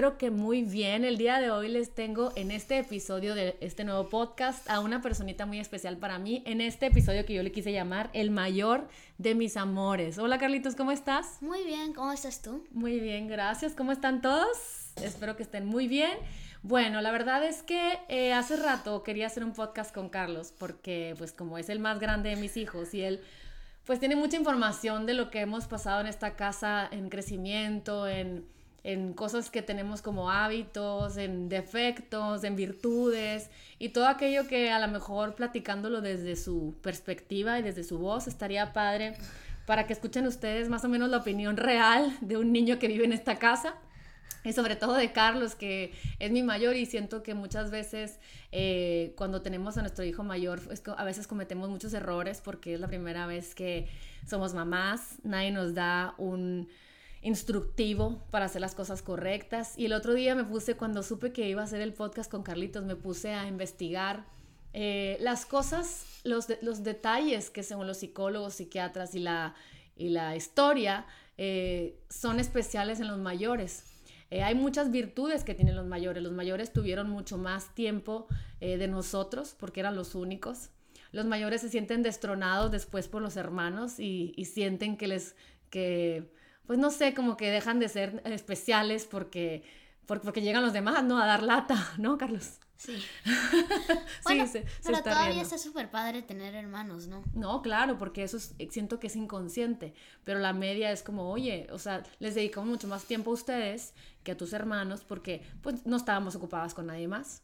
espero que muy bien. El día de hoy les tengo en este episodio de este nuevo podcast a una personita muy especial para mí, en este episodio que yo le quise llamar El mayor de mis amores. Hola Carlitos, ¿cómo estás? Muy bien, ¿cómo estás tú? Muy bien, gracias. ¿Cómo están todos? Espero que estén muy bien. Bueno, la verdad es que eh, hace rato quería hacer un podcast con Carlos porque pues como es el más grande de mis hijos y él pues tiene mucha información de lo que hemos pasado en esta casa en crecimiento, en, en cosas que tenemos como hábitos, en defectos, en virtudes y todo aquello que a lo mejor platicándolo desde su perspectiva y desde su voz estaría padre para que escuchen ustedes más o menos la opinión real de un niño que vive en esta casa. Y sobre todo de Carlos, que es mi mayor y siento que muchas veces eh, cuando tenemos a nuestro hijo mayor, a veces cometemos muchos errores porque es la primera vez que somos mamás, nadie nos da un instructivo para hacer las cosas correctas. Y el otro día me puse, cuando supe que iba a hacer el podcast con Carlitos, me puse a investigar eh, las cosas, los, los detalles que según los psicólogos, psiquiatras y la, y la historia eh, son especiales en los mayores. Eh, hay muchas virtudes que tienen los mayores. Los mayores tuvieron mucho más tiempo de nosotros porque eran los únicos. Los mayores se sienten destronados después por los hermanos y, sienten que les, que, pues no sé, como que dejan de ser especiales porque, porque, llegan los demás, ¿no? A dar lata, ¿no, Carlos? Sí. bueno, pero todavía está súper padre tener hermanos, ¿no? No, claro, porque eso siento que es inconsciente, pero la media es como, oye, o sea, les dedicamos mucho más tiempo a ustedes que a tus hermanos porque pues no estábamos ocupadas con nadie más.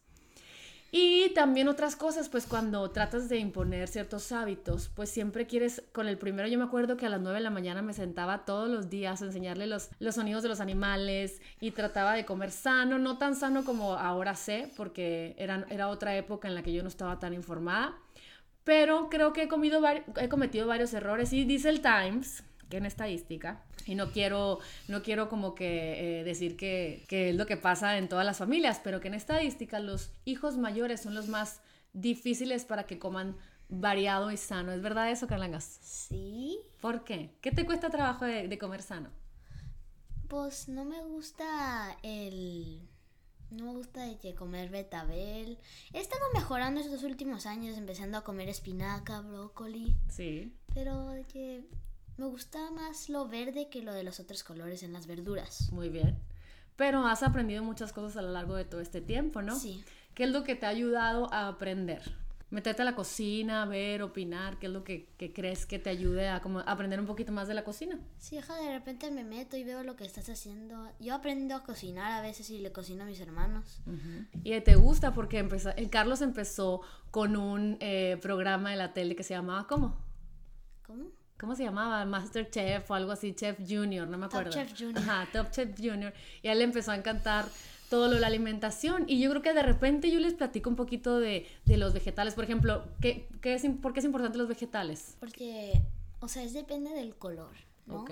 Y también otras cosas, pues cuando tratas de imponer ciertos hábitos, pues siempre quieres, con el primero yo me acuerdo que a las 9 de la mañana me sentaba todos los días a enseñarle los, los sonidos de los animales y trataba de comer sano, no tan sano como ahora sé, porque era, era otra época en la que yo no estaba tan informada, pero creo que he, comido, he cometido varios errores y dice el Times en estadística, y no quiero, no quiero como que eh, decir que, que, es lo que pasa en todas las familias, pero que en estadística los hijos mayores son los más difíciles para que coman variado y sano. ¿Es verdad eso, Carlangas? Sí. ¿Por qué? ¿Qué te cuesta trabajo de, de comer sano? Pues no me gusta el... No me gusta de que comer betabel. He estado mejorando estos últimos años, empezando a comer espinaca, brócoli. Sí. Pero de que me gusta más lo verde que lo de los otros colores en las verduras. Muy bien. Pero has aprendido muchas cosas a lo largo de todo este tiempo, ¿no? Sí. ¿Qué es lo que te ha ayudado a aprender? Meterte a la cocina, ver, opinar, ¿qué es lo que, crees que te ayude a como, aprender un poquito más de la cocina? Sí, hija, de repente me meto y veo lo que estás haciendo. Yo aprendo a cocinar a veces y le cocino a mis hermanos. Y te gusta porque empezó, el Carlos empezó con un eh, programa de la tele que se llamaba ¿cómo? ¿Cómo? ¿Cómo se llamaba? Master Chef o algo así, Chef Junior, no me acuerdo. Top Chef Junior. Ajá, Top Chef Junior. Y a él le empezó a encantar todo lo de la alimentación. Y yo creo que de repente yo les platico un poquito de, de los vegetales. Por ejemplo, ¿qué, qué es, ¿por qué es importante los vegetales? Porque, o sea, es depende del color, ¿no? Ok.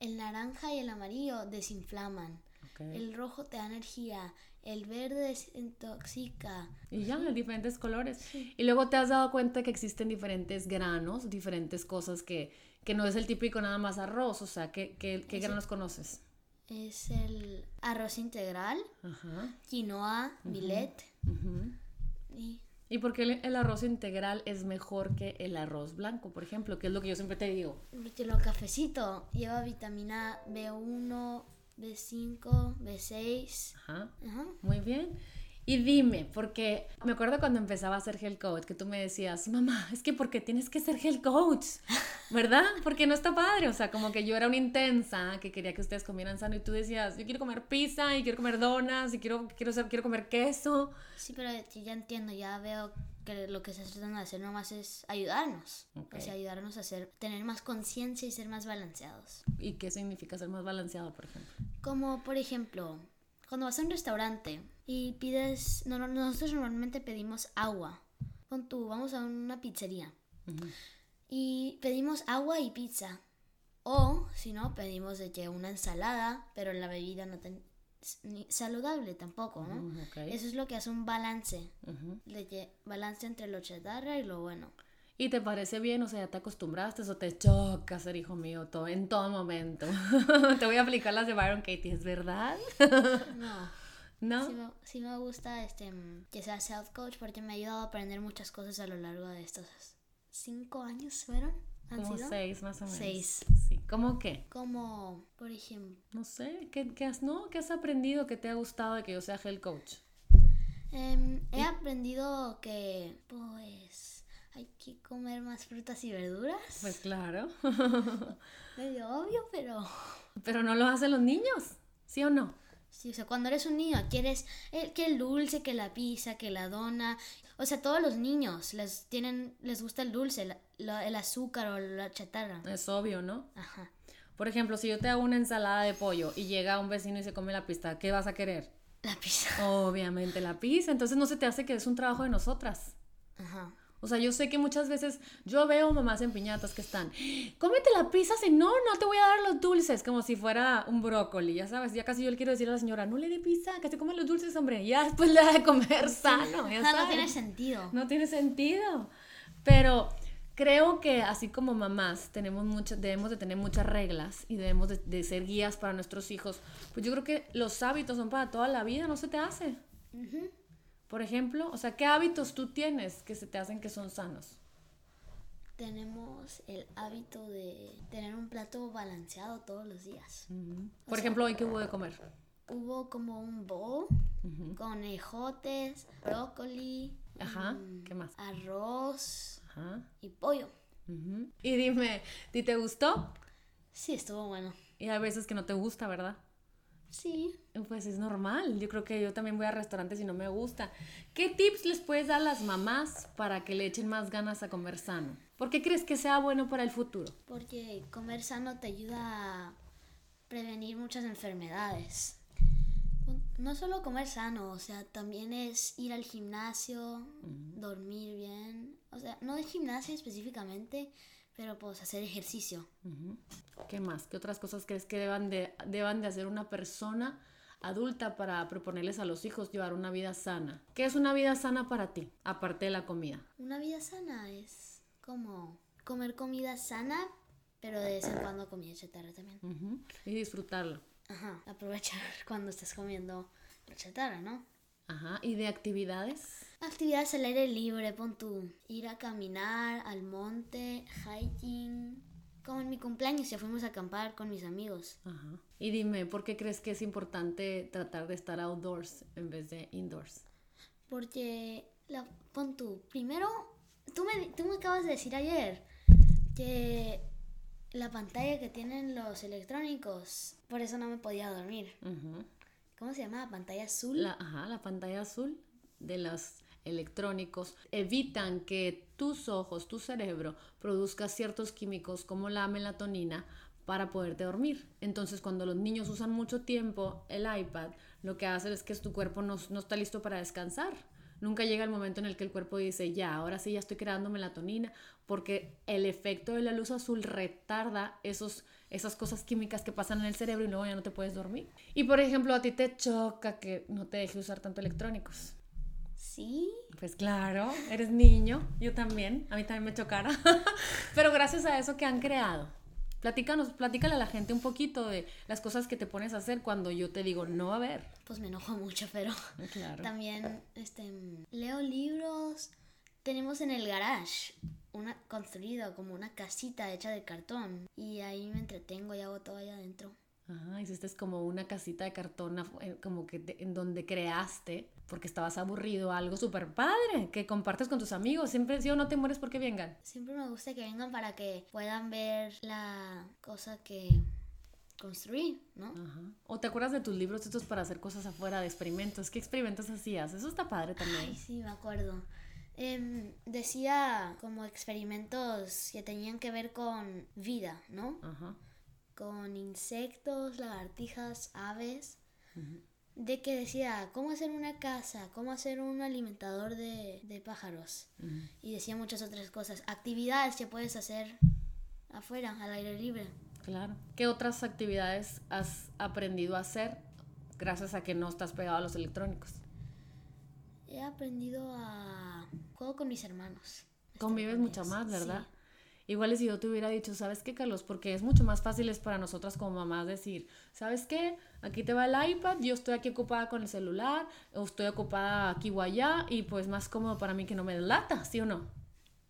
El naranja y el amarillo desinflaman. El rojo te da energía, el verde desintoxica. Y ya, en diferentes colores. Y luego te has dado cuenta que existen diferentes granos, diferentes cosas que, que no es el típico nada más arroz. O sea, ¿qué, qué, qué granos conoces? Es el arroz integral, Ajá. quinoa, millet. y... ¿Y por qué el arroz integral es mejor que el arroz blanco, por ejemplo? Que es lo que yo siempre te digo. Porque lo cafecito lleva vitamina B1, B5, B6. Ajá. Muy bien. Y dime, porque me acuerdo cuando empezaba a ser health coach, que tú me decías, mamá, es que porque tienes que ser health coach, ¿verdad? Porque no está padre, o sea, como que yo era una intensa, que quería que ustedes comieran sano y tú decías, yo quiero comer pizza y quiero comer donas y quiero, quiero, quiero comer queso. Sí, pero ya entiendo, ya veo que lo que se tratan de hacer nomás es ayudarnos. O sea, ayudarnos a ser, tener más conciencia y ser más balanceados. ¿Y qué significa ser más balanceado, por ejemplo? Como, por ejemplo, cuando vas a un restaurante y pides, no, nosotros normalmente pedimos agua. Con tú, vamos a una pizzería. Y pedimos agua y pizza. O, si no, pedimos de que una ensalada, pero la bebida no, ten, ni saludable tampoco, ¿no? Eso es lo que hace un balance, de balance entre lo chatarra y lo bueno. ¿Y te parece bien? O sea, ¿ya te acostumbraste o te choca ser hijo mío todo, en todo momento? te voy a aplicar las de Byron Katie, ¿es verdad? No. ¿No? Sí me, sí me gusta este, que sea self-coach porque me ha ayudado a aprender muchas cosas a lo largo de estos cinco años, ¿fueron? ¿Han Como sido? seis más o menos. Seis. Sí. ¿Cómo qué? Como, por ejemplo, No sé, ¿qué, qué has, no? ¿qué has aprendido que te ha gustado de que yo sea health coach? em, he aprendido que, pues, hay que comer más frutas y verduras. Pues claro. Medio obvio, pero... Pero no lo hacen los niños, ¿sí o no? Sí, o sea, cuando eres un niño quieres el, que el dulce, que la pizza, que la dona. O sea, todos los niños les tienen, les gusta el dulce, la- la- el azúcar o la chatarra. Es obvio, ¿no? Ajá. Por ejemplo, si yo te hago una ensalada de pollo y llega un vecino y se come la pista, ¿qué vas a querer? La pizza. Obviamente la pizza, entonces no se te hace que es un trabajo de nosotras. Ajá. O sea, yo sé que muchas veces yo veo mamás en piñatas que están, cómete la pizza, si no, no te voy a dar los dulces, como si fuera un brócoli, ya sabes, ya casi yo le quiero decir a la señora, no le dé pizza, que se coman los dulces, hombre, ya después le da de comer sano, ya no sabes. tiene sentido. No tiene sentido. Pero creo que así como mamás tenemos muchas, debemos de tener muchas reglas y debemos de, de ser guías para nuestros hijos. Pues yo creo que los hábitos son para toda la vida, no se te hace. Ujú. Por ejemplo, o sea, ¿qué hábitos tú tienes que se te hacen que son sanos? Tenemos el hábito de tener un plato balanceado todos los días. Por ejemplo, hoy qué hubo de comer. Hubo como un bowl con ejotes, brócoli, Ajá, mm, ¿qué más? arroz Ajá. y pollo. Y dime, ¿ti te gustó? Sí, estuvo bueno. Y hay veces que no te gusta, ¿verdad? Sí. Pues es normal. Yo creo que yo también voy a restaurantes y no me gusta. ¿Qué tips les puedes dar a las mamás para que le echen más ganas a comer sano? ¿Por qué crees que sea bueno para el futuro? Porque comer sano te ayuda a prevenir muchas enfermedades. No solo comer sano, o sea, también es ir al gimnasio, dormir bien. O sea, no de gimnasio específicamente, pero pues hacer ejercicio. ¿Qué más? ¿Qué otras cosas crees que deban de, deban de hacer una persona adulta para proponerles a los hijos llevar una vida sana? ¿Qué es una vida sana para ti, aparte de la comida? Una vida sana es como comer comida sana, pero de vez en cuando comida chatarra también. Y disfrutarlo. Ajá, aprovechar cuando estés comiendo chatarra, ¿no? Ajá. ¿Y de actividades? Actividades al aire libre, pon tú. Ir a caminar al monte, hiking. Como en mi cumpleaños ya fuimos a acampar con mis amigos. Ajá. Y dime, ¿por qué crees que es importante tratar de estar outdoors en vez de indoors? Porque, la, pon tú, primero, tú me, tú me acabas de decir ayer que la pantalla que tienen los electrónicos, por eso no me podía dormir. Ujú. ¿Cómo se llama? ¿Pantalla azul? La, ajá, la pantalla azul de los electrónicos evitan que tus ojos, tu cerebro, produzca ciertos químicos como la melatonina para poderte dormir. Entonces, cuando los niños usan mucho tiempo el iPad, lo que hace es que tu cuerpo no, no está listo para descansar. Nunca llega el momento en el que el cuerpo dice, ya, ahora sí ya estoy creando melatonina, porque el efecto de la luz azul retarda esos, esas cosas químicas que pasan en el cerebro y luego ya no te puedes dormir. Y por ejemplo, a ti te choca que no te deje usar tanto electrónicos. Sí. Pues claro, eres niño, yo también, a mí también me chocara. Pero gracias a eso que han creado. Platícanos, platícale a la gente un poquito de las cosas que te pones a hacer cuando yo te digo, no, a ver. Pues me enojo mucho, pero Claro. también este, leo libros. Tenemos en el garage una construido como una casita hecha de cartón. Y ahí me entretengo y hago todo allá adentro. Ajá, hiciste como una casita de cartón, eh, como que te- en donde creaste, porque estabas aburrido, algo súper padre, que compartes con tus amigos. Siempre, si o no te mueres porque vengan. Siempre me gusta que vengan para que puedan ver la cosa que construí, ¿no? Ajá. O te acuerdas de tus libros estos para hacer cosas afuera, de experimentos. ¿Qué experimentos hacías? Eso está padre también. Ay, sí, me acuerdo. Em, decía como experimentos que tenían que ver con vida, ¿no? Ajá. Con insectos, lagartijas, aves. De que decía cómo hacer una casa, cómo hacer un alimentador de, de pájaros. Y decía muchas otras cosas. Actividades que puedes hacer afuera, al aire libre. Claro. ¿Qué otras actividades has aprendido a hacer gracias a que no estás pegado a los electrónicos? He aprendido a... Juego con mis hermanos. convives mucho más, ¿verdad? Igual si yo te hubiera dicho, ¿sabes qué, Carlos? Porque es mucho más fácil es para nosotras como mamás decir, ¿sabes qué? Aquí te va el iPad, yo estoy aquí ocupada con el celular, o estoy ocupada aquí o allá, y pues más cómodo para mí que no me delata, ¿sí o no?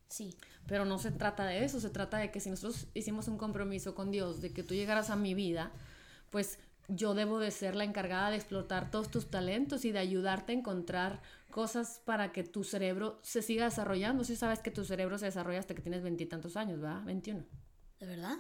Sí. Pero no se trata de eso, se trata de que si nosotros hicimos un compromiso con Dios de que tú llegaras a mi vida, pues yo debo de ser la encargada de explotar todos tus talentos y de ayudarte a encontrar cosas para que tu cerebro se siga desarrollando. Si sabes que tu cerebro se desarrolla hasta que tienes veintitantos años, ¿verdad? 21. ¿De verdad?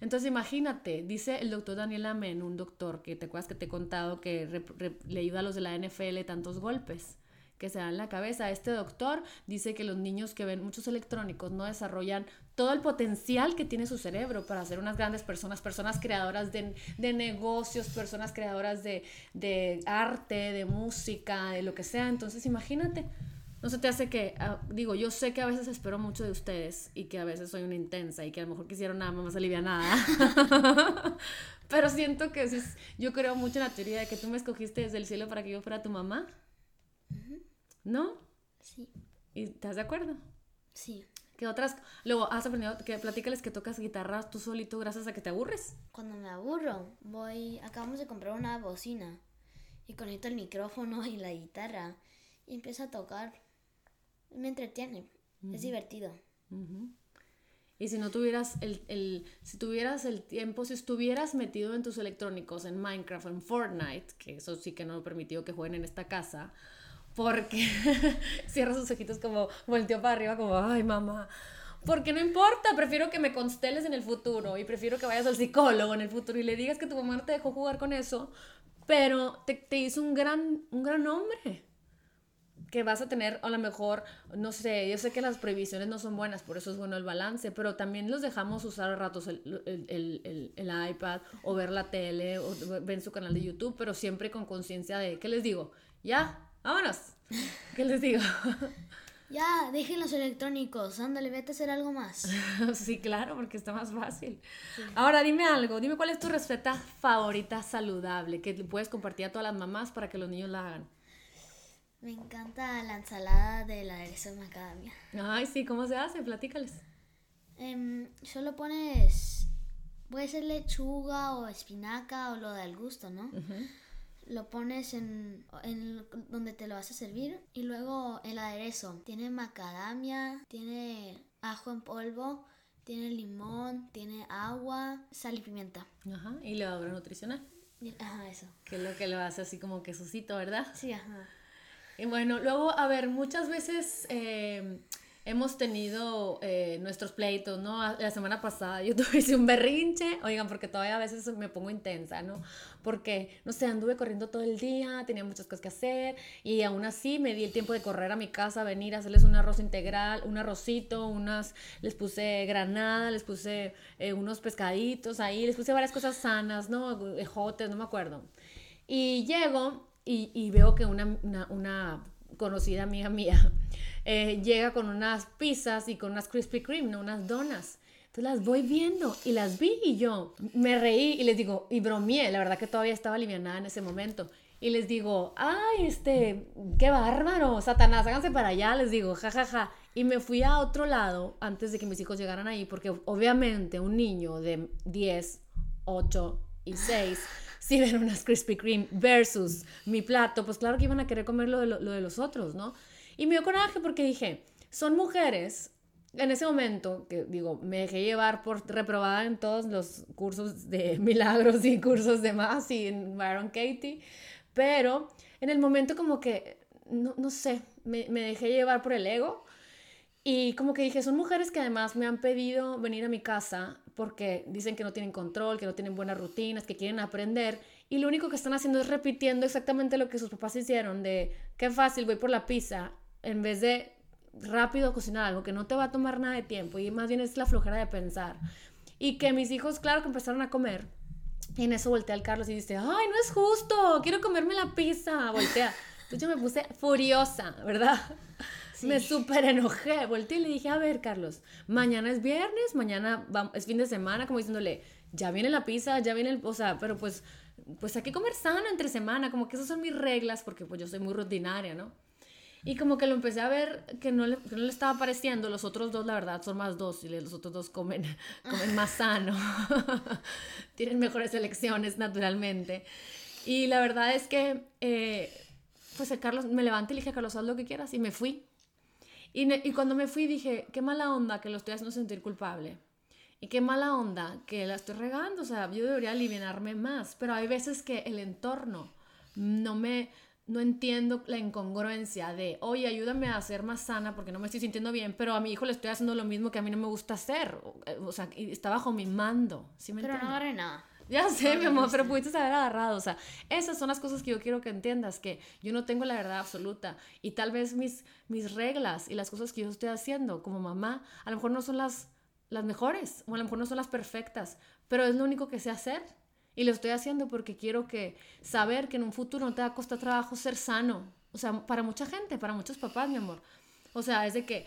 Entonces imagínate, dice el doctor Daniel Amen, un doctor que te acuerdas que te he contado que le ayuda a los de la NFL tantos golpes que se dan en la cabeza. Este doctor dice que los niños que ven muchos electrónicos no desarrollan todo el potencial que tiene su cerebro para ser unas grandes personas, personas creadoras de, negocios, personas creadoras de, de, arte, de música, de lo que sea. Entonces imagínate, no se te hace que, ah, digo, yo sé que a veces espero mucho de ustedes y que a veces soy una intensa y que a lo mejor quisiera nada más alivianada. Pero siento que yo creo mucho en la teoría de que tú me escogiste desde el cielo para que yo fuera tu mamá. ¿No? Sí. ¿Y estás de acuerdo? Sí. ¿Qué otras? Luego, has aprendido que platícales que tocas guitarra tú solito gracias a que te aburres. Cuando me aburro, voy. Acabamos de comprar una bocina y conecto el micrófono y la guitarra y empiezo a tocar. Me entretiene. Es divertido. Y si no tuvieras el, el, si tuvieras el tiempo, si estuvieras metido en tus electrónicos, en Minecraft, en Fortnite, que eso sí que no he permitido que jueguen en esta casa, porque cierra sus ojitos como volteó para arriba como, ay mamá, porque no importa, prefiero que me consteles en el futuro y prefiero que vayas al psicólogo en el futuro y le digas que tu mamá no te dejó jugar con eso, pero te, te hizo un gran, un gran hombre que vas a tener a lo mejor, no sé, yo sé que las prohibiciones no son buenas, por eso es bueno el balance, pero también los dejamos usar a ratos el, el, el, el iPad o ver la tele o ver su canal de YouTube, pero siempre con conciencia de, ¿qué les digo? Ya, vámonos. ¿Qué les digo? Ya, dejen los electrónicos, ándale, vete a hacer algo más. sí, claro, porque está más fácil. Ahora dime algo, dime cuál es tu receta favorita saludable que puedes compartir a todas las mamás para que los niños la hagan. Me encanta la ensalada de la aderezo de macadamia. Ay, sí, ¿cómo se hace? Platícales. Em, solo pones, puede ser lechuga o espinaca o lo del gusto, ¿no? Lo pones en, donde te lo vas a servir y luego el aderezo tiene macadamia, tiene ajo en polvo, tiene limón, tiene agua, sal y pimienta. Ajá, y levadura nutricional. Ajá, eso. Que es lo que lo hace así como quesocito, ¿verdad? Sí, ajá. Y bueno, luego, a ver, muchas veces... Eh, hemos tenido eh, nuestros pleitos, ¿no? La semana pasada yo tuve un berrinche, oigan, porque todavía a veces me pongo intensa, ¿no? Porque, no sé, anduve corriendo todo el día, tenía muchas cosas que hacer y aún así me di el tiempo de correr a mi casa, venir a hacerles un arroz integral, un arrocito, unas, les puse granada, les puse eh, unos pescaditos ahí, les puse varias cosas sanas, ¿no? Ejotes, no me acuerdo. Y llego y, veo que una conocida amiga mía eh, llega con unas pizzas y con unas Krispy Kreme, ¿no? unas donas. Entonces las voy viendo y las vi y yo me reí y les digo, y bromeé, la verdad que todavía estaba alivianada en ese momento. Y les digo, ay, este, qué bárbaro, Satanás, háganse para allá, les digo, jajaja. Ja, ja. Y me fui a otro lado antes de que mis hijos llegaran ahí, porque obviamente un niño de 10, 8 y 6 si ven unas Krispy Kreme versus mi plato, pues claro que iban a querer comer lo de, lo de los otros, ¿no? Y me dio coraje porque dije, son mujeres en ese momento, que digo, me dejé llevar por reprobada en todos los cursos de milagros y cursos de más y en Byron Katie, pero en el momento como que, no, no sé, me, me, dejé llevar por el ego y como que dije, son mujeres que además me han pedido venir a mi casa porque dicen que no tienen control, que no tienen buenas rutinas, que quieren aprender y lo único que están haciendo es repitiendo exactamente lo que sus papás hicieron de, qué fácil, voy por la pizza en vez de rápido cocinar algo que no te va a tomar nada de tiempo y más bien es la flojera de pensar. Y que mis hijos, claro que empezaron a comer. Y en eso voltea al Carlos y dice, ay, no es justo, quiero comerme la pizza. Voltea. Entonces yo me puse furiosa, ¿verdad? Me súper enojé. Volteé y le dije, a ver, Carlos, mañana es viernes, mañana es fin de semana, como diciéndole, ya viene la pizza, ya viene el, o sea, pero pues, pues hay que comer sano entre semana, como que esas son mis reglas, porque pues yo soy muy rutinaria, ¿no? Y como que lo empecé a ver que no le, que no le estaba pareciendo. Los otros dos, la verdad, son más dóciles. Los otros dos comen, comen más sano. Tienen mejores elecciones, naturalmente. Y la verdad es que, eh, pues Carlos, me levanté y le dije, Carlos, haz lo que quieras. Y me fui. Y, y cuando me fui dije, qué mala onda que lo estoy haciendo sentir culpable. Y qué mala onda que la estoy regando. O sea, yo debería aliviarme más. Pero hay veces que el entorno no me no entiendo la incongruencia de, oye, ayúdame a ser más sana porque no me estoy sintiendo bien, pero a mi hijo le estoy haciendo lo mismo que a mí no me gusta hacer. O sea, está bajo mi mando. ¿sí me pero no agarré nada. Ya sé, mi amor, pero pudiste haber agarrado. O sea, esas son las cosas que yo quiero que entiendas, que yo no tengo la verdad absoluta. Y tal vez mis, mis reglas y las cosas que yo estoy haciendo como mamá, a lo mejor no son las, las mejores, o a lo mejor no son las perfectas, pero es lo único que sé hacer. Y lo estoy haciendo porque quiero que saber que en un futuro no te va a costar trabajo ser sano. O sea, para mucha gente, para muchos papás, mi amor. O sea, es de que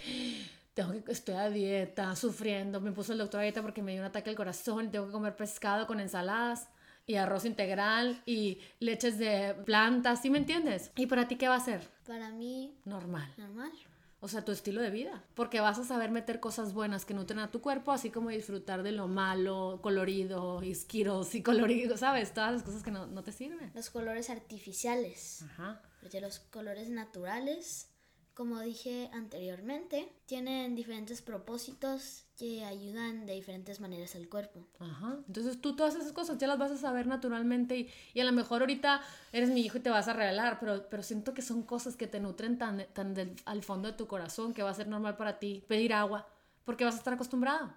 tengo que estoy a dieta, sufriendo, me puso el doctor a dieta porque me dio un ataque al corazón, tengo que comer pescado con ensaladas y arroz integral y leches de plantas, ¿sí me entiendes? ¿Y para ti qué va a ser? Para mí normal. Normal. O sea, tu estilo de vida. Porque vas a saber meter cosas buenas que nutren a tu cuerpo, así como disfrutar de lo malo, colorido, isquiros y colorido, ¿sabes? Todas las cosas que no, no te sirven. Los colores artificiales. Ajá. Porque los colores naturales como dije anteriormente, tienen diferentes propósitos que ayudan de diferentes maneras al cuerpo. Ajá. Entonces tú todas esas cosas ya las vas a saber naturalmente y, a lo mejor ahorita eres mi hijo y te vas a regalar, pero, pero siento que son cosas que te nutren tan, tan al fondo de tu corazón que va a ser normal para ti pedir agua porque vas a estar acostumbrado.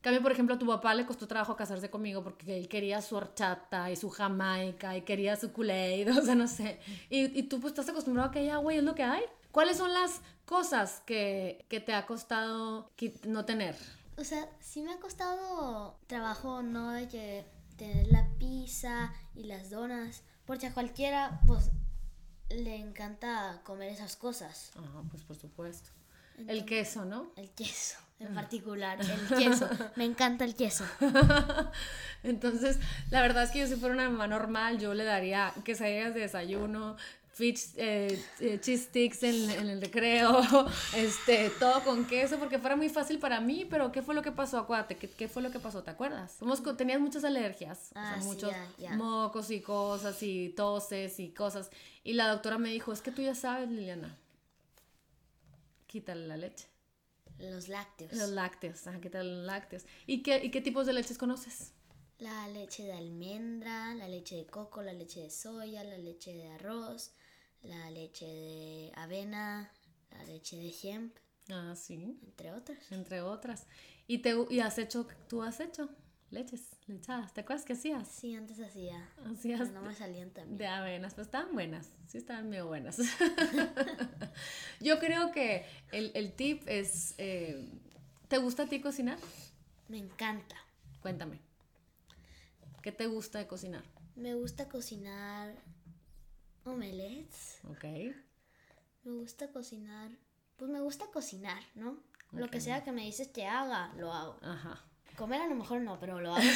Cambio, por ejemplo, a tu papá le costó trabajo casarse conmigo porque él quería su horchata y su jamaica y quería su kool o sea, no sé. Y, y tú pues estás acostumbrado a que hay agua y es lo que hay. ¿Cuáles son las cosas que, te ha costado no tener? O sea, sí me ha costado trabajo, ¿no? De que tener la pizza y las donas, porque a cualquiera, pues, le encanta comer esas cosas. Ah, pues por supuesto. el queso, ¿no? El queso, en particular, el queso. Me encanta el queso. Entonces, la verdad es que yo si fuera una mamá normal, yo le daría quesadillas de desayuno, fish, eh, eh, cheese sticks en, el recreo, este, todo con queso, porque fuera muy fácil para mí, pero ¿qué fue lo que pasó? Acuérdate, ¿qué, qué fue lo que pasó? ¿Te acuerdas? Somos, tenías muchas alergias, ah, muchos mocos y cosas y toses y cosas. Y la doctora me dijo, es que tú ya sabes, Liliana, quítale la leche. Los lácteos. Los lácteos, ajá, quítale los lácteos. ¿Y qué, ¿Y qué tipos de leches conoces? La leche de almendra, la leche de coco, la leche de soya, la leche de arroz, la leche de avena, la leche de hemp. Ah, sí. Entre otras. Entre otras. ¿Y, te, y has hecho, tú has hecho leches, lechadas? ¿Te acuerdas que hacías? Sí, antes hacía. Hacías. no me salían también. De avenas, pues estaban buenas. Sí, estaban medio buenas. Yo creo que el, el tip es, eh, ¿te gusta a ti cocinar? Me encanta. Cuéntame. ¿Qué te gusta de cocinar? Me gusta cocinar omelets. Ok. Me gusta cocinar. Pues me gusta cocinar, ¿no? Lo que sea que me dices que haga, lo hago. Ajá. Comer a lo mejor no, pero lo hago.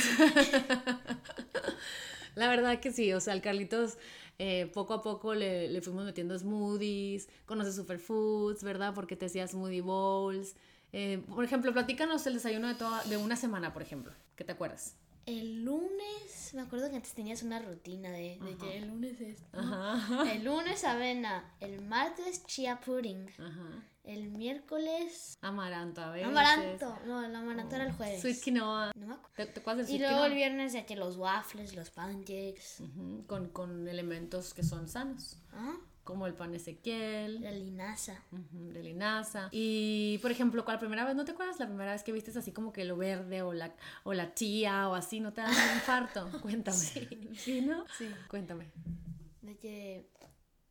La verdad que sí, o sea, al Carlitos eh, poco a poco le, le, fuimos metiendo smoothies, conoce superfoods, ¿verdad? Porque te hacía smoothie bowls. Eh, por ejemplo, platícanos el desayuno de, toda, de una semana, por ejemplo. ¿Qué te acuerdas? El lunes, me acuerdo que antes tenías una rutina de, de que el lunes es. El lunes avena, el martes chia pudding, el miércoles. Amaranto, a ver. Amaranto, no, el amaranto era el oh, jueves. Sweet quinoa. No me acuerdo. ¿Te, acuerdas y luego el viernes ya que los waffles, los pancakes. con, con elementos que son sanos. Ajá como el pan Ezequiel. La linaza. de linaza. Y, por ejemplo, ¿cuál primera vez, no te acuerdas? La primera vez que viste así como que lo verde o la, o la chía o así, ¿no te da un infarto? Cuéntame. Sí. ¿Sí, no? Sí. Cuéntame. De que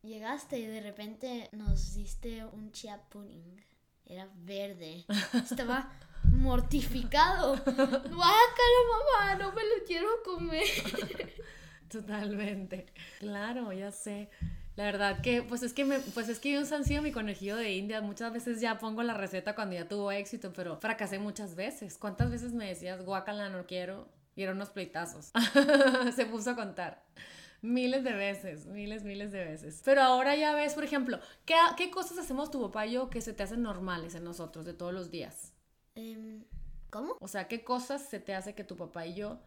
llegaste y de repente nos diste un chia pudding. Era verde. Estaba mortificado. ¡Guácala, mamá! No me lo quiero comer. Totalmente. Claro, ya sé. La verdad que, pues es que, me, pues es que yo han sido mi conejillo de India. Muchas veces ya pongo la receta cuando ya tuvo éxito, pero fracasé muchas veces. ¿Cuántas veces me decías, guacala, no quiero? Y eran unos pleitazos. Se puso a contar. Miles de veces, miles, miles de veces. Pero ahora ya ves, por ejemplo, ¿qué, qué cosas hacemos tu papá y yo que se te hacen normales en nosotros de todos los días? Em, ¿Cómo? O sea, ¿qué cosas se te hace que tu papá y yo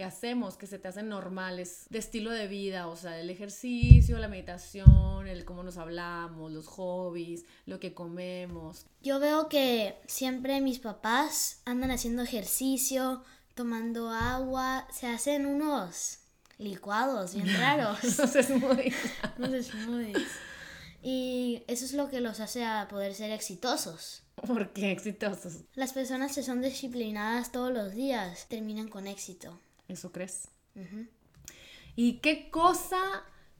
que hacemos que se te hacen normales de estilo de vida, o sea, el ejercicio, la meditación, el cómo nos hablamos, los hobbies, lo que comemos. Yo veo que siempre mis papás andan haciendo ejercicio, tomando agua, se hacen unos licuados bien raros. Unos smoothies. unos smoothies. Y eso es lo que los hace a poder ser exitosos. ¿Por qué exitosos? Las personas que son disciplinadas todos los días terminan con éxito. ¿Eso crees? ¿Y qué cosa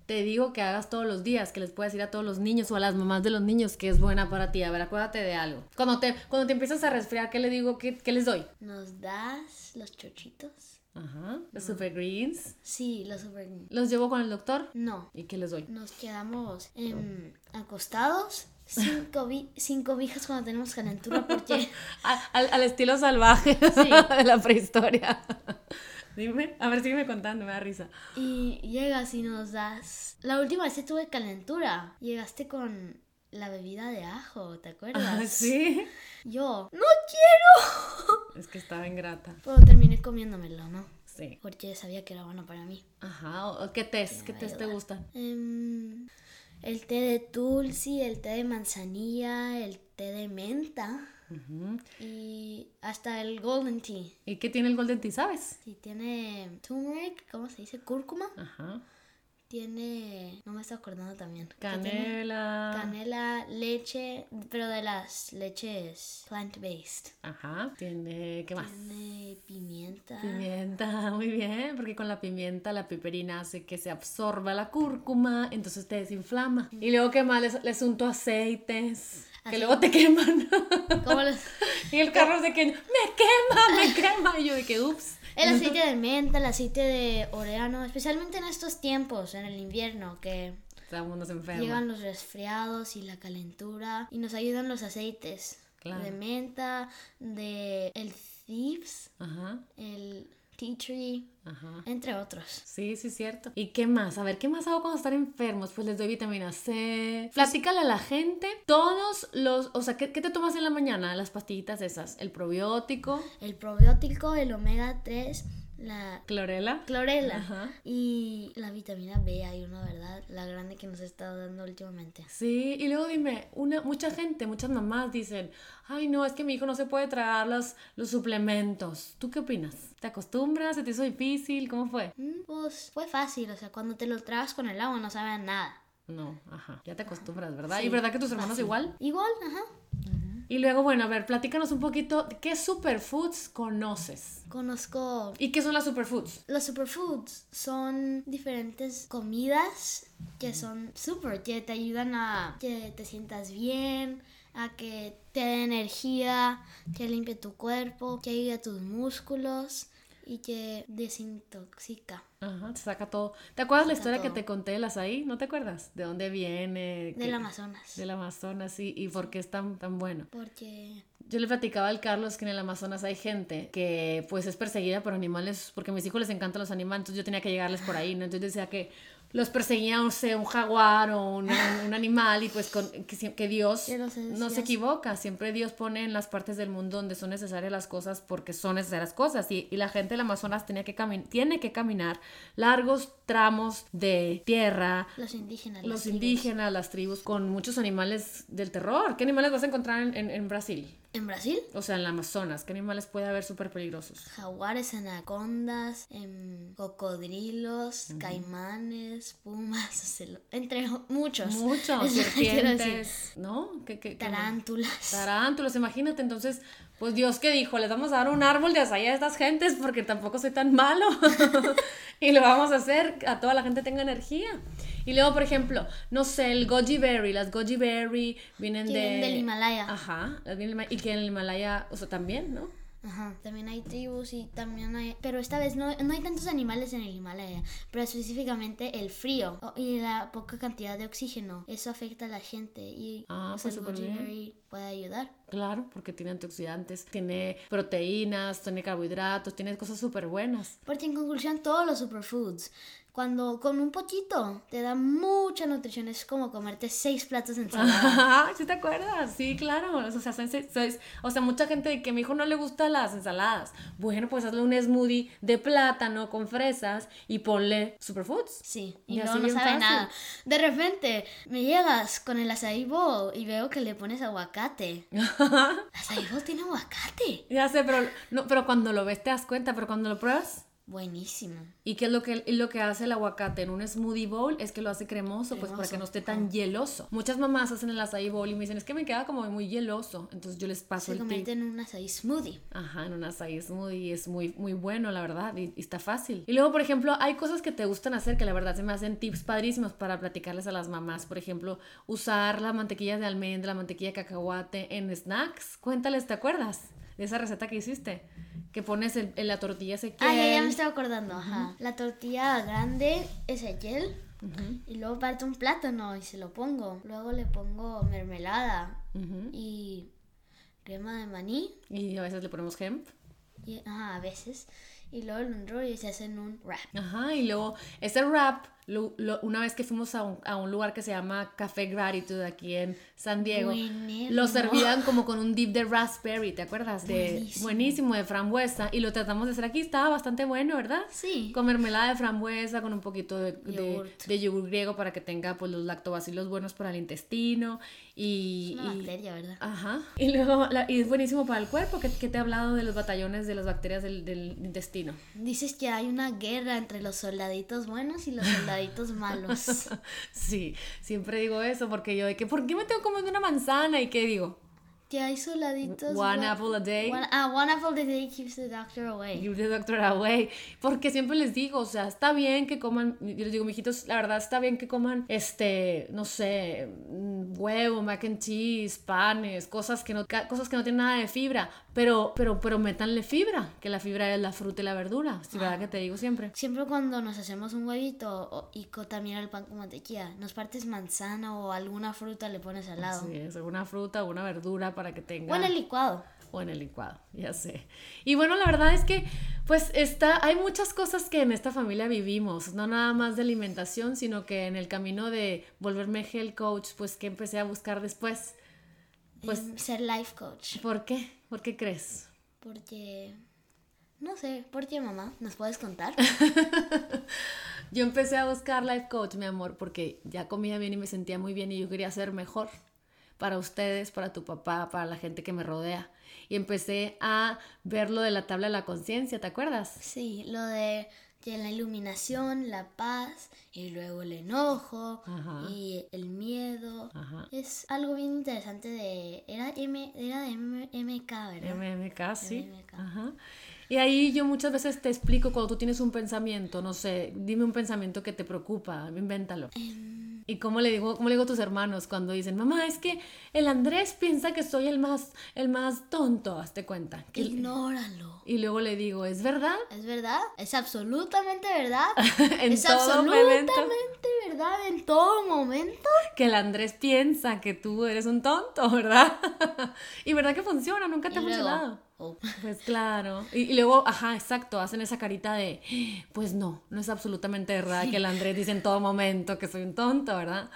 te digo que hagas todos los días, que les puedes decir a todos los niños o a las mamás de los niños que es buena para ti? A ver, acuérdate de algo. Cuando te, cuando te empiezas a resfriar, ¿qué le digo? ¿Qué, qué les doy? ¿Nos das los chochitos? Ajá. Los super greens. Sí, los super greens. ¿Los llevo con el doctor? No. ¿Y qué les doy? Nos quedamos acostados cinco, vi cinco vijas cuando tenemos calentura porque... al, al, estilo salvaje de la prehistoria. Dime, a ver, sígueme contando, me da risa. Y llegas y nos das. La última vez que tuve calentura, llegaste con la bebida de ajo, ¿te acuerdas? ¿Ah, sí. Yo, ¡no quiero! Es que estaba ingrata. Pero terminé comiéndomelo, ¿no? Sí. Porque sabía que era bueno para mí. Ajá, ¿qué tés? ¿Qué tés te gustan? Um, el té de tulsi, el té de manzanilla, el té de menta. Uh -huh. Y hasta el golden tea. ¿Y qué tiene el golden tea, sabes? Sí, tiene turmeric, ¿cómo se dice? Cúrcuma. Ajá. Tiene, no me estoy acordando también. Canela. Canela, leche, pero de las leches plant-based. Ajá. Tiene, ¿qué más? Tiene pimienta. Pimienta, muy bien, porque con la pimienta la piperina hace que se absorba la cúrcuma, entonces te desinflama. Mm. Y luego, ¿qué más? Les, les unto aceites. Que luego te queman. ¿Cómo los... y el carro de que me quema, me quema. Y yo de que, ups. El aceite de menta, el aceite de orégano, especialmente en estos tiempos, en el invierno, que todo el mundo se enferma. llegan los resfriados y la calentura y nos ayudan los aceites Claro. de menta, de el thieves, Ajá, el tea tree, ajá. entre otros. Sí, sí, es cierto. ¿Y qué más? A ver, ¿qué más hago cuando están enfermos? Pues les doy vitamina C. Platícale a la gente todos los... O sea, ¿qué, qué te tomas en la mañana? Las pastillitas esas. El probiótico, El probiótico, el omega 3, la clorela. clorela Ajá. y la vitamina B, hay una verdad, la grande que nos estado dando últimamente. Sí, y luego dime, una, mucha gente, muchas mamás dicen, ay no, es que mi hijo no se puede tragar los, los suplementos. ¿Tú qué opinas? ¿Te acostumbras? ¿Se te hizo difícil? ¿Cómo fue? Mm, Pues fue fácil, o sea, cuando te lo tragas con el agua no sabe a nada. No, ajá, ya te acostumbras, ¿verdad? Sí, ¿Y verdad que tus hermanos igual? Igual, ajá. Y luego, bueno, a ver, platícanos un poquito, ¿qué superfoods conoces? Conozco ¿Y qué son las superfoods? Los superfoods son diferentes comidas que son super, que te ayudan a que te sientas bien, a que te dé energía, que limpie tu cuerpo, que ayude a tus músculos y que desintoxica. Ajá, te saca todo. ¿Te acuerdas la historia que te conté las ahí? ¿No te acuerdas? ¿De dónde viene? Del ¿Qué- Amazonas. Del Amazonas, sí. ¿Y por qué es tan, tan bueno? Porque Yo le platicaba al Carlos que en el Amazonas hay gente que pues es perseguida por animales, porque a mis hijos les encantan los animales, entonces yo tenía que llegarles por ahí, ¿no? Entonces decía que los perseguía, no sé, un jaguar o un, un animal y pues con, que, que Dios no se equivoca, siempre Dios pone en las partes del mundo donde son necesarias las cosas porque son necesarias cosas y, y la gente del Amazonas tenía que tiene que caminar largos tramos de tierra, los indígenas. los las tribus. indígenas, las tribus, con muchos animales del terror. ¿Qué animales vas a encontrar en- en- en Brasil? En Brasil, O sea, en el Amazonas, ¿qué animales puede haber súper peligrosos? jaguares, anacondas, em, cocodrilos, caimanes, pumas, celo- entre muchos. Muchos, Es lo que quiero decir. serpientes, ¿no? ¿Qué, qué- qué más? Tarántulas. Tarántulas, imagínate, entonces, pues Dios que dijo, les vamos a dar un árbol de azaí a estas gentes porque tampoco soy tan malo y lo vamos a hacer, a toda la gente tenga energía. Y luego, por ejemplo, no sé, el goji berry, las goji berry vienen de... Vienen del Himalaya. Ajá, las vienen y que en el Himalaya, o sea, también, ¿no? Ajá, también hay tribus y también hay... Pero esta vez no, no hay tantos animales en el Himalaya, pero específicamente el frío y la poca cantidad de oxígeno. Eso afecta a la gente y Ah, o sea, pues el berry puede ayudar. Claro, porque tiene antioxidantes, tiene proteínas, tiene carbohidratos, tiene cosas súper buenas. Porque en conclusión todos los superfoods cuando con un poquito te da mucha nutrición. Es como comerte seis platos de ensalada. ¿Sí te acuerdas? Sí, claro. O sea, seis- o sea, mucha gente que a mi hijo no le gustan las ensaladas. Bueno, pues hazle un smoothie de plátano con fresas y ponle superfoods. Sí, y, Y no bien sabe fácil. nada. De repente me llegas con el acai bowl y veo que le pones aguacate. acai bowl tiene aguacate. Ya sé, pero, no, pero cuando lo ves te das cuenta, pero cuando lo pruebas... Buenísimo. ¿Y qué es lo que, lo que hace el aguacate en un smoothie bowl? Es que lo hace cremoso, pues para que no esté tan hieloso. Muchas mamás hacen el acai bowl y me dicen, es que me queda como muy hieloso. Entonces yo les paso Se el convierte en un acai smoothie. Ajá, en un acai smoothie es muy, muy bueno, la verdad, y, y está fácil. Y luego, por ejemplo, hay cosas que te gustan hacer que la verdad se me hacen tips padrísimos para platicarles a las mamás. Por ejemplo, usar la mantequilla de almendra, la mantequilla de cacahuate en snacks. Cuéntales, ¿te acuerdas? De esa receta que hiciste. Que pones en, en la tortilla Ezequiel. Ah, ya, ya me estaba acordando. Ajá. La tortilla grande es ayer. Y luego parto un plátano y se lo pongo. Luego le pongo mermelada Ujú. y crema de maní. Y a veces le ponemos hemp. Y, ajá, a veces. Y luego lo enrollo y se hacen un wrap. Ajá, y luego ese wrap, lo- lo- una vez que fuimos a un, a un lugar que se llama Café Gratitude aquí en San Diego, Buenísimo. lo servían como con un dip de raspberry, ¿te acuerdas? De, Buenísimo. buenísimo, de frambuesa, y lo tratamos de hacer aquí, estaba bastante bueno, ¿verdad? Sí. Con mermelada de frambuesa, con un poquito de, de, Yogurt. de yogur griego para que tenga pues los lactobacilos buenos para el intestino y... Una y- bacteria, ¿verdad? Ajá. Y luego, la- y es buenísimo para el cuerpo, que, que te he hablado de los batallones de las bacterias del, del intestino. Dices que hay una guerra entre los soldaditos buenos y los soldaditos malos. Sí, siempre digo eso porque yo de que, ¿por qué me tengo comiendo una manzana? ¿Y qué digo? que hay soldaditos One apple a day. One, ah, one apple a day keeps the doctor away. The doctor away. Porque siempre les digo, o sea, está bien que coman, yo les digo, mijitos, la verdad está bien que coman, este, no sé, mm, huevo, mac and cheese, panes, cosas que no, cosas que no tienen nada de fibra, pero, pero, pero métanle fibra, que la fibra es la fruta y la verdura, ¿sí, verdad que te digo siempre? Siempre cuando nos hacemos un huevito y también el pan con mantequilla, nos partes manzana o alguna fruta le pones al lado. Sí, es una fruta o una verdura para que tenga... O en el licuado. o en el licuado, ya sé. Y bueno, la verdad es que pues está, hay muchas cosas que en esta familia vivimos, no nada más de alimentación, sino que en el camino de volverme health coach, pues que empecé a buscar después. Pues, ser life coach. ¿por qué? ¿Por qué crees? Porque, no sé, ¿por qué mamá? ¿Nos puedes contar? Yo empecé a buscar life coach, mi amor, porque ya comía bien y me sentía muy bien y yo quería ser mejor para ustedes, para tu papá, para la gente que me rodea. Y empecé a ver lo de la tabla de la conciencia, ¿te acuerdas? Sí, lo de que la iluminación, la paz y luego el enojo Ajá. y el miedo. Ajá. Es algo bien interesante de... Era, M, era de M- MK, ¿verdad? MMK, sí. MMK. Ajá. Y ahí yo muchas veces te explico cuando tú tienes un pensamiento, no sé, dime un pensamiento que te preocupa, invéntalo. Em, Y cómo le digo, cómo le digo a tus hermanos cuando dicen, mamá, es que el Andrés piensa que soy el más, el más tonto, hazte cuenta. Que- ignóralo. y luego le digo, ¿es verdad? ¿Es verdad? Es absolutamente verdad. en es todo absolutamente momento verdad en todo momento. que el Andrés piensa que tú eres un tonto, ¿verdad? y verdad que funciona, nunca te Y ha luego, funcionado. oh, Pues claro. Y, y luego, ajá, exacto, hacen esa carita de, pues no, no es absolutamente verdad que el Andrés dice en todo momento que soy un tonto, ¿verdad?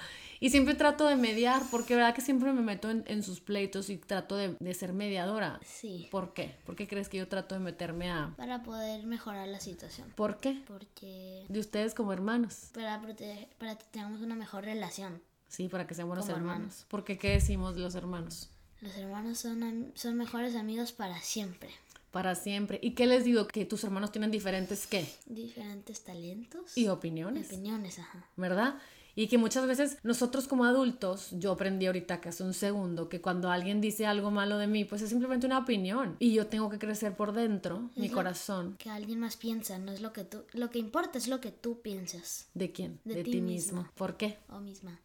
Y siempre trato de mediar, porque verdad que siempre me meto en, en sus pleitos y trato de, de ser mediadora. sí. ¿Por qué? ¿Por qué crees que yo trato de meterme a... Para poder mejorar la situación. ¿Por qué? Porque De ustedes como hermanos. para, proteger, para que tengamos una mejor relación. Sí, para que sean buenos hermanos. hermanos. Porque ¿qué decimos de los hermanos? Los hermanos son, son mejores amigos para siempre. Para siempre. ¿Y qué les digo? Que tus hermanos tienen diferentes qué? Diferentes talentos Y opiniones. opiniones, ajá. ¿verdad? Y que muchas veces nosotros como adultos, yo aprendí ahorita que hace un segundo, que cuando alguien dice algo malo de mí, pues es simplemente una opinión. Y yo tengo que crecer por dentro, mi corazón. Que alguien más piensa, no es lo que tú... Lo que importa es lo que tú piensas. ¿De quién? De De, ti mismo. misma. ¿Por qué? O misma.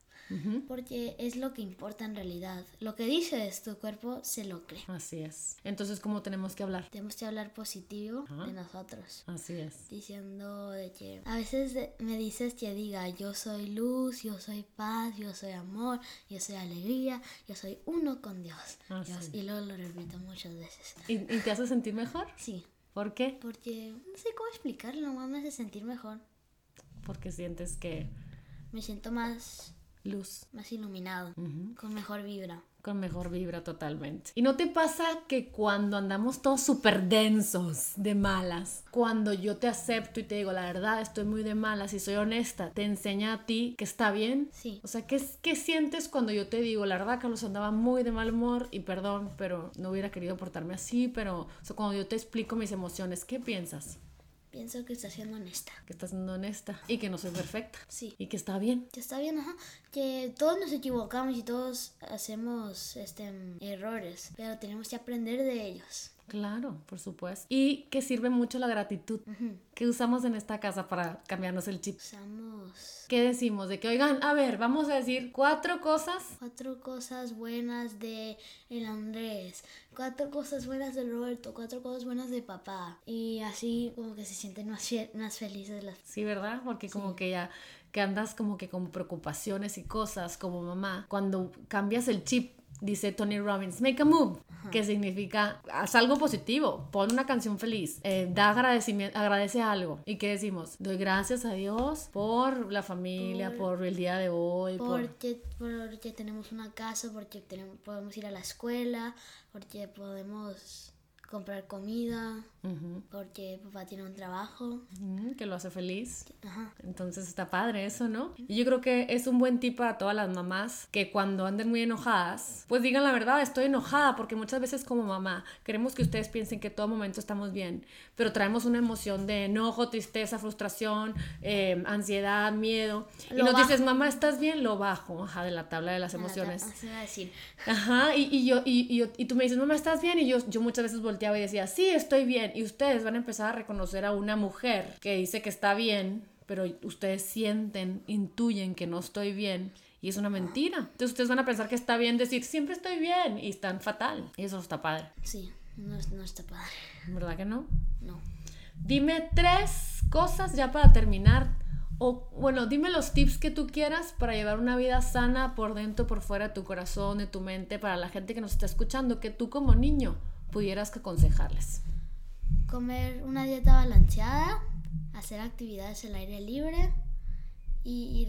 Porque es lo que importa en realidad. Lo que dices, tu cuerpo se lo cree. Así es. Entonces, ¿cómo tenemos que hablar? Tenemos que hablar positivo Ajá. de nosotros. Así es. Diciendo de que a veces me dices que diga yo soy luz, yo soy paz, yo soy amor, yo soy alegría, yo soy uno con Dios. Ah, Dios. sí. Y luego lo repito muchas veces. ¿Y, y te hace sentir mejor? Sí, ¿Por qué? porque no sé cómo explicarlo, nomás me hace sentir mejor. Porque sientes que Me siento más, luz. más iluminado, con mejor vibra. Con mejor vibra totalmente. ¿Y no te pasa que cuando andamos todos súper densos de malas, cuando yo te acepto y te digo la verdad, estoy muy de malas y soy honesta, te enseña a ti que está bien? Sí. O sea, ¿qué, ¿qué sientes cuando yo te digo, la verdad, Carlos andaba muy de mal humor y perdón, pero no hubiera querido portarme así, pero o sea, cuando yo te explico mis emociones, ¿qué piensas? Pienso que está siendo honesta. Que estás siendo honesta y que no soy perfecta Sí. y que está bien. Que está bien, ajá. Que todos nos equivocamos y todos hacemos este, errores, pero tenemos que aprender de ellos. Claro, por supuesto. Y que sirve mucho la gratitud Ujú. que usamos en esta casa para cambiarnos el chip. Usamos ¿Qué decimos? De que, oigan, a ver, vamos a decir cuatro cosas. cuatro cosas buenas de el Andrés, cuatro cosas buenas de Roberto, cuatro cosas buenas de papá. Y así como que se sienten más, más felices las... Sí, ¿verdad? Porque como que ya, que andas como que con preocupaciones y cosas como mamá. Cuando cambias el chip, dice Tony Robbins, make a move, que significa, haz algo positivo, pon una canción feliz, eh, da agradecimiento, agradece algo. ¿Y qué decimos? Doy gracias a Dios por la familia, por, el día de hoy, por... Porque, porque tenemos una casa, porque tenemos, podemos ir a la escuela, porque podemos comprar comida, Ujú, porque papá tiene un trabajo. ujú, que lo hace feliz. Ajá. Entonces está padre eso, ¿no? Y yo creo que es un buen tip para todas las mamás que cuando anden muy enojadas, pues digan la verdad, estoy enojada, porque muchas veces como mamá queremos que ustedes piensen que todo momento estamos bien, pero traemos una emoción de enojo, tristeza, frustración, eh, ansiedad, miedo. y Lo nos bajo. dices, mamá, ¿estás bien? Lo bajo, ajá, de la tabla de las emociones. Ajá, y, y yo, y, y yo- y tú me dices, mamá, ¿estás bien? Y yo, yo muchas veces volteaba y decía, sí, estoy bien. Y ustedes van a empezar a reconocer a una mujer que dice que está bien, pero ustedes sienten, intuyen que no estoy bien. Y es una mentira. Entonces ustedes van a pensar que está bien decir, siempre estoy bien. Y están fatal. Y eso está padre. Sí, no, no está padre. ¿Verdad que no? No. Dime tres cosas ya para terminar. O bueno, dime los tips que tú quieras para llevar una vida sana por dentro, por fuera de tu corazón, de tu mente, para la gente que nos está escuchando, que tú como niño pudieras que aconsejarles. Comer una dieta balanceada, hacer actividades al aire libre y,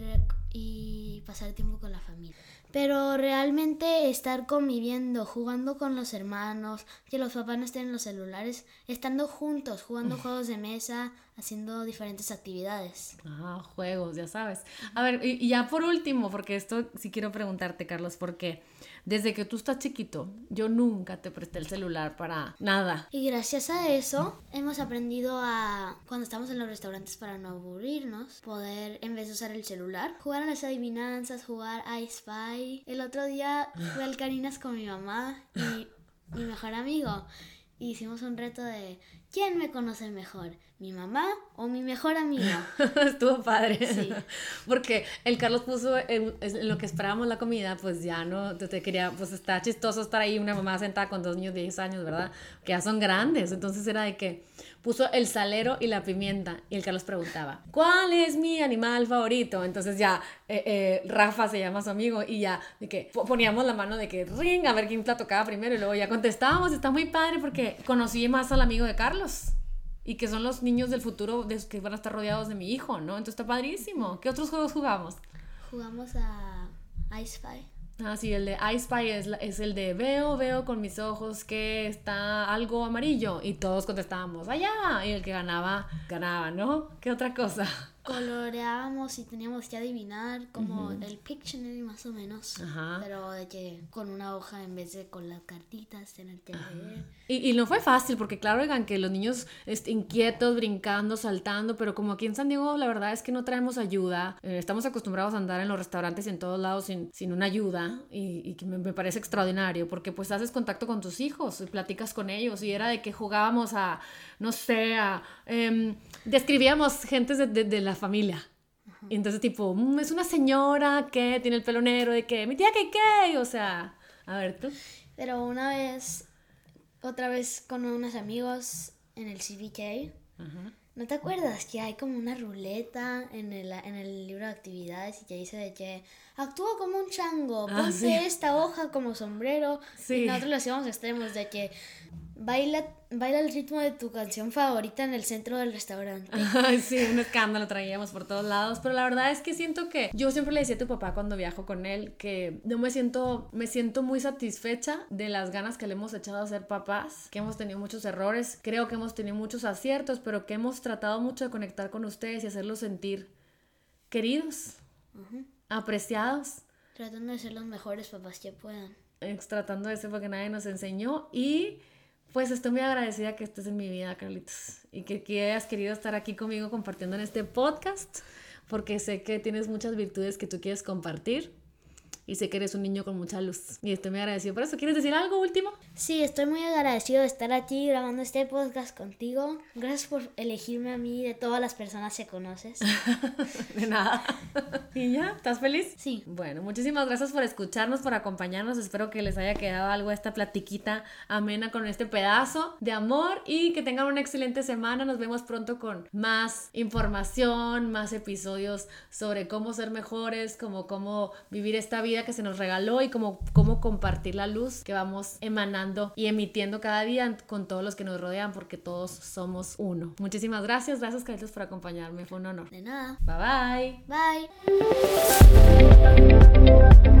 y pasar tiempo con la familia. Pero realmente estar conviviendo, jugando con los hermanos, que los papás no estén en los celulares, estando juntos, jugando juegos de mesa, haciendo diferentes actividades. Ah, juegos, ya sabes. A ver, y, y ya por último, porque esto sí quiero preguntarte, Carlos, porque desde que tú estás chiquito, yo nunca te presté el celular para nada. Y gracias a eso hemos aprendido a, cuando estamos en los restaurantes para no aburrirnos, poder, en vez de usar el celular, jugar a las adivinanzas, jugar a Spy. El otro día fui al Carinas con mi mamá y mi mejor amigo. Y hicimos un reto de ¿quién me conoce mejor? ¿Mi mamá o mi mejor amigo? Estuvo padre. Sí. Porque el Carlos puso en, en lo que esperábamos la comida, pues ya no te, te quería, pues está chistoso estar ahí una mamá sentada con dos niños de 10 años, ¿verdad? Que ya son grandes. Entonces era de que puso el salero y la pimienta. Y el Carlos preguntaba, ¿cuál es mi animal favorito? Entonces ya eh, eh, Rafa se llama su amigo y ya de que po- poníamos la mano de que ring, a ver quién la tocaba primero y luego ya contestábamos. Está muy padre porque conocí más al amigo de Carlos. Y que son los niños del futuro de- que van a estar rodeados de mi hijo, ¿no? Entonces está padrísimo. ¿Qué otros juegos jugamos? Jugamos a I Spy. Ah, sí, el de I Spy es, la- es el de veo, veo con mis ojos que está algo amarillo. Y todos contestábamos, allá. Y el que ganaba, ganaba, ¿no? ¿Qué otra cosa? Coloreábamos y teníamos que adivinar como el Pictionary más o menos. Ajá. Pero de que con una hoja en vez de con las cartitas tener que leer. Y, y no fue fácil, porque claro, oigan, que los niños este, inquietos, brincando, saltando, pero como aquí en San Diego, la verdad es que no traemos ayuda. Eh, estamos acostumbrados a andar en los restaurantes y en todos lados sin, sin una ayuda, y, y que me, me parece extraordinario, porque pues haces contacto con tus hijos y platicas con ellos, y era de que jugábamos a, no sé, a... em, describíamos gentes de, de- de la familia. Y entonces tipo, "Mm, es una señora que tiene el pelo negro, de que mi tía que qué, o sea, a ver tú. Pero una vez, otra vez con unos amigos en el CBK, Ajá. ¿no te acuerdas que hay como una ruleta en el, en el libro de actividades y que dice de que actúa como un chango, Ah, ponte sí. esta hoja como sombrero? Sí. Y nosotros lo hacíamos extremos de que baila, baila el ritmo de tu canción favorita en el centro del restaurante. Ay, sí, un escándalo traíamos por todos lados, pero la verdad es que siento que yo siempre le decía a tu papá cuando viajo con él que no me siento, me siento muy satisfecha de las ganas que le hemos echado a ser papás, que hemos tenido muchos errores, creo que hemos tenido muchos aciertos, pero que hemos tratado mucho de conectar con ustedes y hacerlos sentir queridos, apreciados. Tratando de ser los mejores papás que puedan. Tratando de ser porque nadie nos enseñó y pues estoy muy agradecida que estés en mi vida, Carlitos, y que, que hayas querido estar aquí conmigo compartiendo en este podcast, porque sé que tienes muchas virtudes que tú quieres compartir y sé que eres un niño con mucha luz. Y estoy muy agradecido por eso. ¿Quieres decir algo último? Sí, estoy muy agradecido de estar aquí grabando este podcast contigo. Gracias por elegirme a mí de todas las personas que conoces. de nada. ¿Y ya? ¿Estás feliz? Sí. Bueno, muchísimas gracias por escucharnos, por acompañarnos. Espero que les haya quedado algo esta platiquita amena con este pedazo de amor y que tengan una excelente semana. Nos vemos pronto con más información, más episodios sobre cómo ser mejores, como cómo vivir esta vida que se nos regaló y cómo, cómo compartir la luz que vamos emanando y emitiendo cada día con todos los que nos rodean porque todos somos uno. Muchísimas gracias, gracias Carlitos por acompañarme, fue un honor. De nada. Bye bye. Bye.